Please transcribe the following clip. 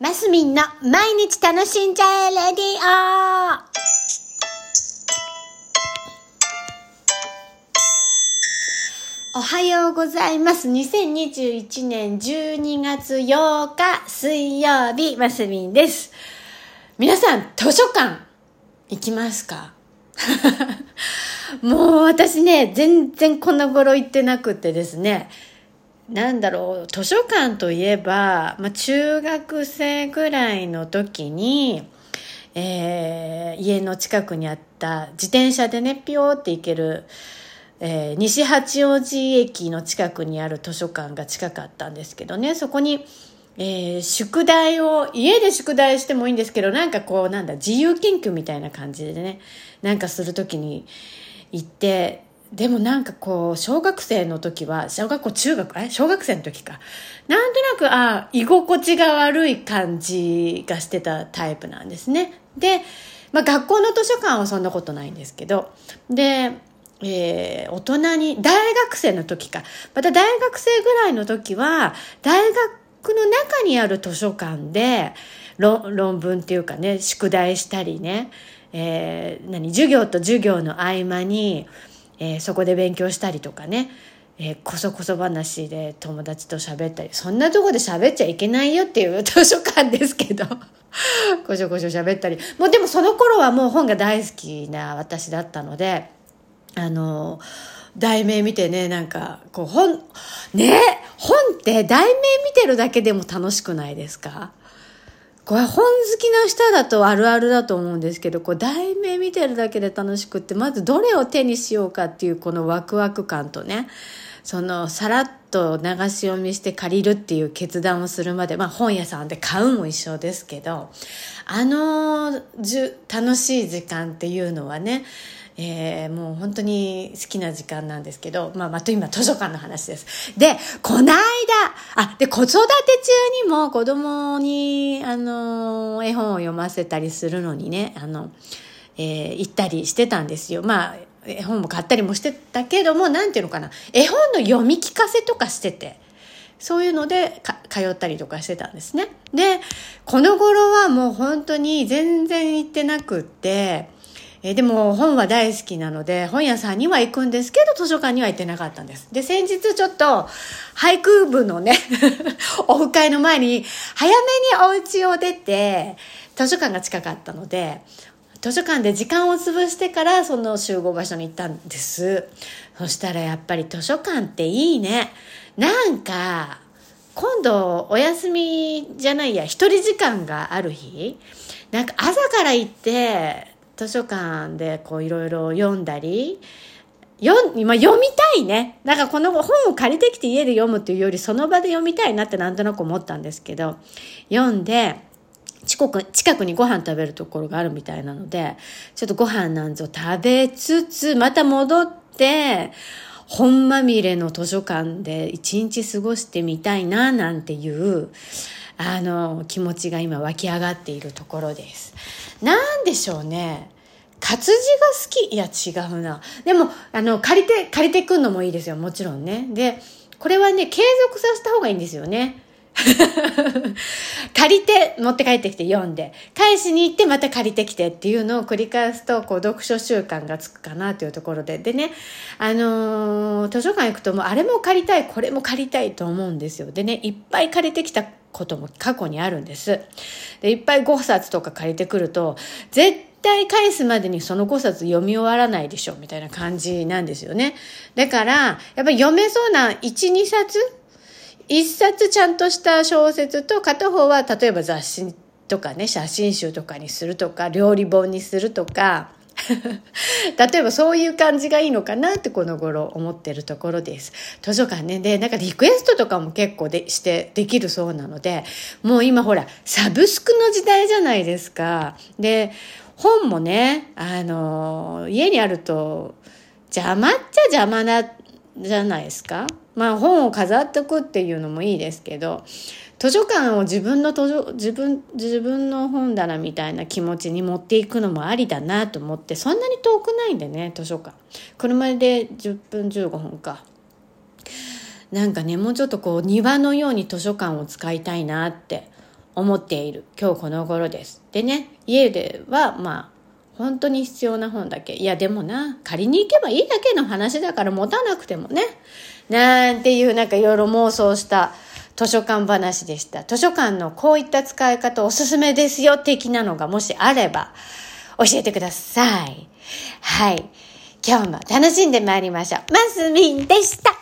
マスミンの毎日楽しんじゃえレディオおはようございます。2021年12月8日水曜日、マスミンです。皆さん、図書館行きますか？もう私ね、全然この頃行ってなくてですね、なんだろう、図書館といえば、まあ、中学生ぐらいの時に、えー家の近くにあった自転車でね、ピヨーって行ける、えー西八王子駅の近くにある図書館が近かったんですけどね、そこに、えー宿題を、家で宿題してもいいんですけど、なんかこう、なんだ、自由研究みたいな感じでね、なんかするときに行って、でもなんかこう、小学生の時は、小学校、中学、え小学生の時か。なんとなく、ああ居心地が悪い感じがしてたタイプなんですね。で、まあ学校の図書館はそんなことないんですけど、で、えー大人に、大学生の時か。また大学生ぐらいの時は、大学の中にある図書館で、論論文っていうかね、宿題したりね、えー何、授業と授業の合間に、えーそこで勉強したりとかね、えーこそこそ話で友達と喋ったり、そんなとこで喋っちゃいけないよっていう図書館ですけど、こしょこしょ喋ったり。もうでもその頃はもう本が大好きな私だったので、あの、題名見てね、なんか、こう本、ね？本って題名見てるだけでも楽しくないですか？これ本好きな人だとあるあるだと思うんですけど、こう題名見てるだけで楽しくって、まずどれを手にしようかっていうこのワクワク感とね、そのさらっと流し読みして借りるっていう決断をするまで、まあ本屋さんで買うも一緒ですけど、あのじゅ楽しい時間っていうのはね、えーもう本当に好きな時間なんですけど、まあ、また今図書館の話です。で、この間、あ、で、子育て中にも子供に、あの、絵本を読ませたりするのにね、あの、えー行ったりしてたんですよ。まあ、絵本も買ったりもしてたけども、なんていうのかな、絵本の読み聞かせとかしてて、そういうのでか通ったりとかしてたんですね。で、この頃はもう本当に全然行ってなくって、えでも本は大好きなので、本屋さんには行くんですけど、図書館には行ってなかったんです。で、先日ちょっと、俳句部のね、オフ会の前に、早めにお家を出て、図書館が近かったので、図書館で時間を潰してからその集合場所に行ったんです。そしたらやっぱり図書館っていいね。なんか、今度お休みじゃないや、一人時間がある日、なんか朝から行って、図書館でこういろいろ読んだり、読ん、まあ、読みたいね。なんかこの本を借りてきて家で読むっていうよりその場で読みたいなってなんとなく思ったんですけど、読んで、近く近くにご飯食べるところがあるみたいなので、ちょっとご飯なんぞ食べつつ、また戻って、本まみれの図書館で一日過ごしてみたいな、なんていう、あの、気持ちが今湧き上がっているところです。なんでしょうね。活字が好きいや、違うな。でも、あの、借りて、借りてくんのもいいですよ。もちろんね。で、これはね、継続させた方がいいんですよね。借りて持って帰ってきて読んで返しに行ってまた借りてきてっていうのを繰り返すとこう読書習慣がつくかなというところで。でねあのー図書館行くともうあれも借りたいこれも借りたいと思うんですよ。でねいっぱい借りてきたことも過去にあるんです。でいっぱい5冊とか借りてくると絶対返すまでにその5冊読み終わらないでしょみたいな感じなんですよね。だからやっぱり読めそうな12冊一冊ちゃんとした小説と片方は例えば雑誌とかね写真集とかにするとか料理本にするとか例えばそういう感じがいいのかなってこの頃思ってるところです。図書館ねでなんかリクエストとかも結構でしてできるそうなのでもう今ほらサブスクの時代じゃないですか。で本もねあの家にあると邪魔っちゃ邪魔なじゃないですか。まあ本を飾っておくっていうのもいいですけど、図書館を自分の図書、自分、自分の本棚みたいな気持ちに持っていくのもありだなと思って、そんなに遠くないんでね、図書館。車で10分15分か。なんかね、もうちょっとこう庭のように図書館を使いたいなって思っている今日この頃です。でね、家ではまあ本当に必要な本だけ。いやでもな、借りに行けばいいだけの話だから持たなくてもね。なんていうなんかいろいろ妄想した図書館話でした。図書館のこういった使い方おすすめですよ的なのがもしあれば教えてください。はい。今日も楽しんでまいりましょう。マスミンでした。